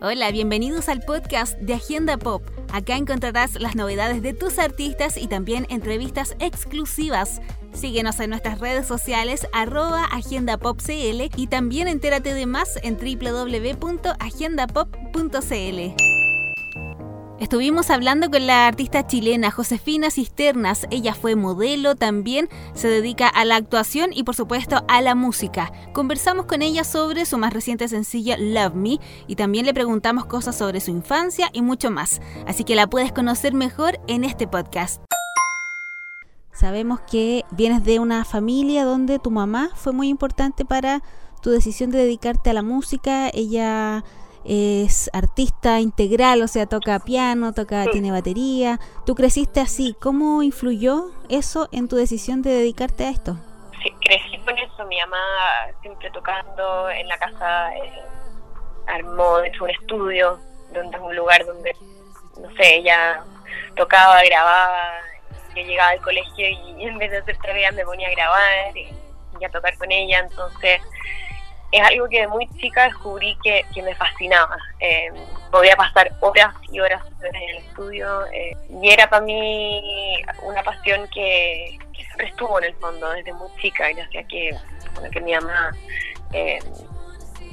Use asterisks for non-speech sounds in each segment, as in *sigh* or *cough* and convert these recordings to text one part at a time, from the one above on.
Hola, bienvenidos al podcast de Agenda Pop. Acá encontrarás las novedades de tus artistas y también entrevistas exclusivas. Síguenos en nuestras redes sociales arroba agendapopcl y también entérate de más en www.agendapop.cl. Estuvimos hablando con la artista chilena Josefina Cisternas. Ella fue modelo, también se dedica a la actuación y por supuesto a la música. Conversamos con ella sobre su más reciente sencillo Love Me y también le preguntamos cosas sobre su infancia y mucho más. Así que la puedes conocer mejor en este podcast. Sabemos que vienes de una familia donde tu mamá fue muy importante para tu decisión de dedicarte a la música. Ella es artista integral, o sea, toca piano, toca, tiene batería. Tú creciste así, ¿cómo influyó eso en tu decisión de dedicarte a esto? Sí, crecí con eso, mi mamá siempre tocando en la casa, eh, armó de hecho un estudio, donde es un lugar donde, no sé, ella tocaba, grababa, que llegaba al colegio y en vez de hacer tareas me ponía a grabar y, y a tocar con ella, entonces es algo que de muy chica descubrí que, me fascinaba. Eh, podía pasar horas y horas en el estudio eh, y era para mí una pasión que, siempre estuvo en el fondo desde muy chica, gracias a que, que mi mamá eh,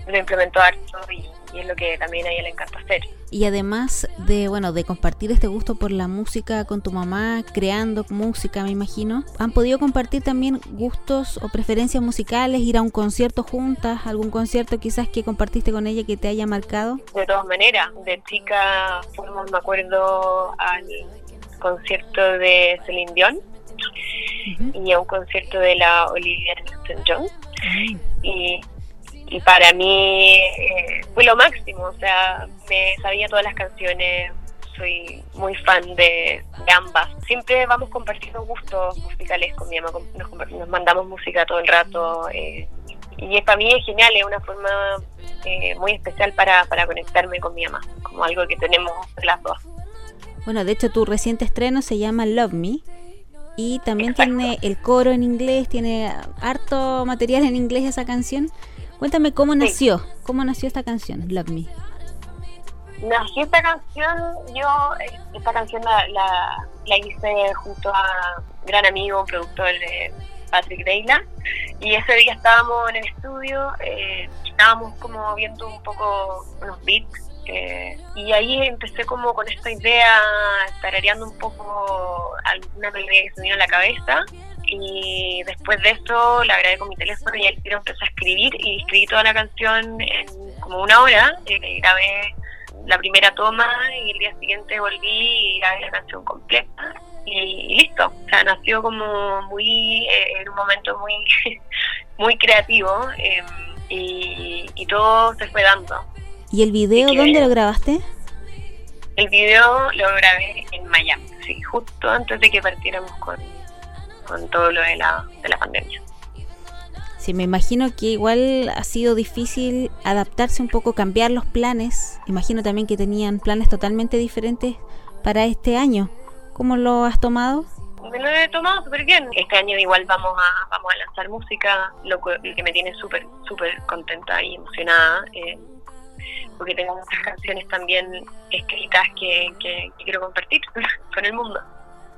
lo implementó harto y, y es lo que también a ella le encanta hacer. Y además de, bueno, de compartir este gusto por la música con tu mamá, creando música, me imagino, ¿han podido compartir también gustos o preferencias musicales, ir a un concierto juntas, algún concierto quizás que compartiste con ella que te haya marcado? De todas maneras, de chica fuimos, me acuerdo, al concierto de Celine Dion y a un concierto de la Olivia Newton-John. Y y para mí eh, fue lo máximo, o sea, me sabía todas las canciones, soy muy fan de, ambas. Siempre vamos compartiendo gustos musicales con mi mamá, nos, mandamos música todo el rato eh, y para mí es genial, es una forma eh, muy especial para, para conectarme con mi mamá, como algo que tenemos las dos. Bueno, de hecho tu reciente estreno se llama Love Me y también tiene el coro en inglés, tiene harto material en inglés esa canción. Cuéntame cómo nació, cómo nació esta canción, Love Me. Nació esta canción, yo eh, esta canción la, la, hice junto a un gran amigo, productor de Patrick Deila, y ese día estábamos en el estudio, eh, estábamos como viendo un poco unos beats, eh, y ahí empecé como con esta idea, tarareando un poco alguna melodía que se me vino a la cabeza, y después de eso la grabé con mi teléfono y el tiro empecé a escribir y escribí toda la canción en como una hora, eh, grabé la primera toma y el día siguiente volví y grabé la canción completa y, listo, o sea, nació como muy, eh, en un momento muy, *laughs* muy creativo em, y, todo se fue dando. ¿Y el video dónde lo grabaste? El video lo grabé en Miami, sí, justo antes de que partiéramos con, con todo lo de la, de la pandemia. Sí, me imagino que igual ha sido difícil adaptarse un poco, cambiar los planes. Imagino también que tenían planes totalmente diferentes para este año. ¿Cómo lo has tomado? Me lo he tomado súper bien. Este año igual vamos a, vamos a lanzar música, lo que, me tiene súper, súper contenta y emocionada. Eh, porque tengo muchas canciones también escritas que, que quiero compartir *laughs* con el mundo.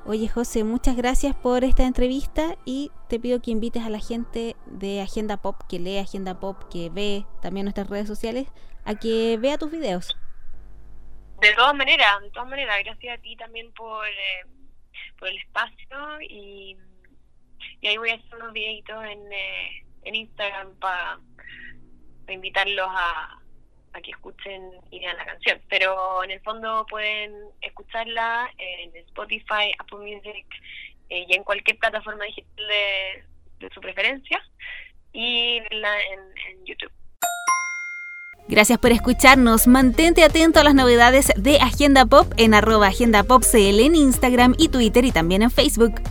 Oye José, muchas gracias por esta entrevista y te pido que invites a la gente de Agenda Pop, que lee Agenda Pop, que ve también nuestras redes sociales, a que vea tus videos. De todas maneras, de todas maneras, gracias a ti también por, eh, por el espacio y, ahí voy a hacer unos videitos en, eh, en Instagram para invitarlos a, que escuchen y vean la canción. Pero en el fondo pueden escucharla en Spotify, Apple Music eh, y en cualquier plataforma digital de, su preferencia y verla en, YouTube. Gracias por escucharnos. Mantente atento a las novedades de Agenda Pop en arroba Agenda Pop CL en Instagram y Twitter y también en Facebook.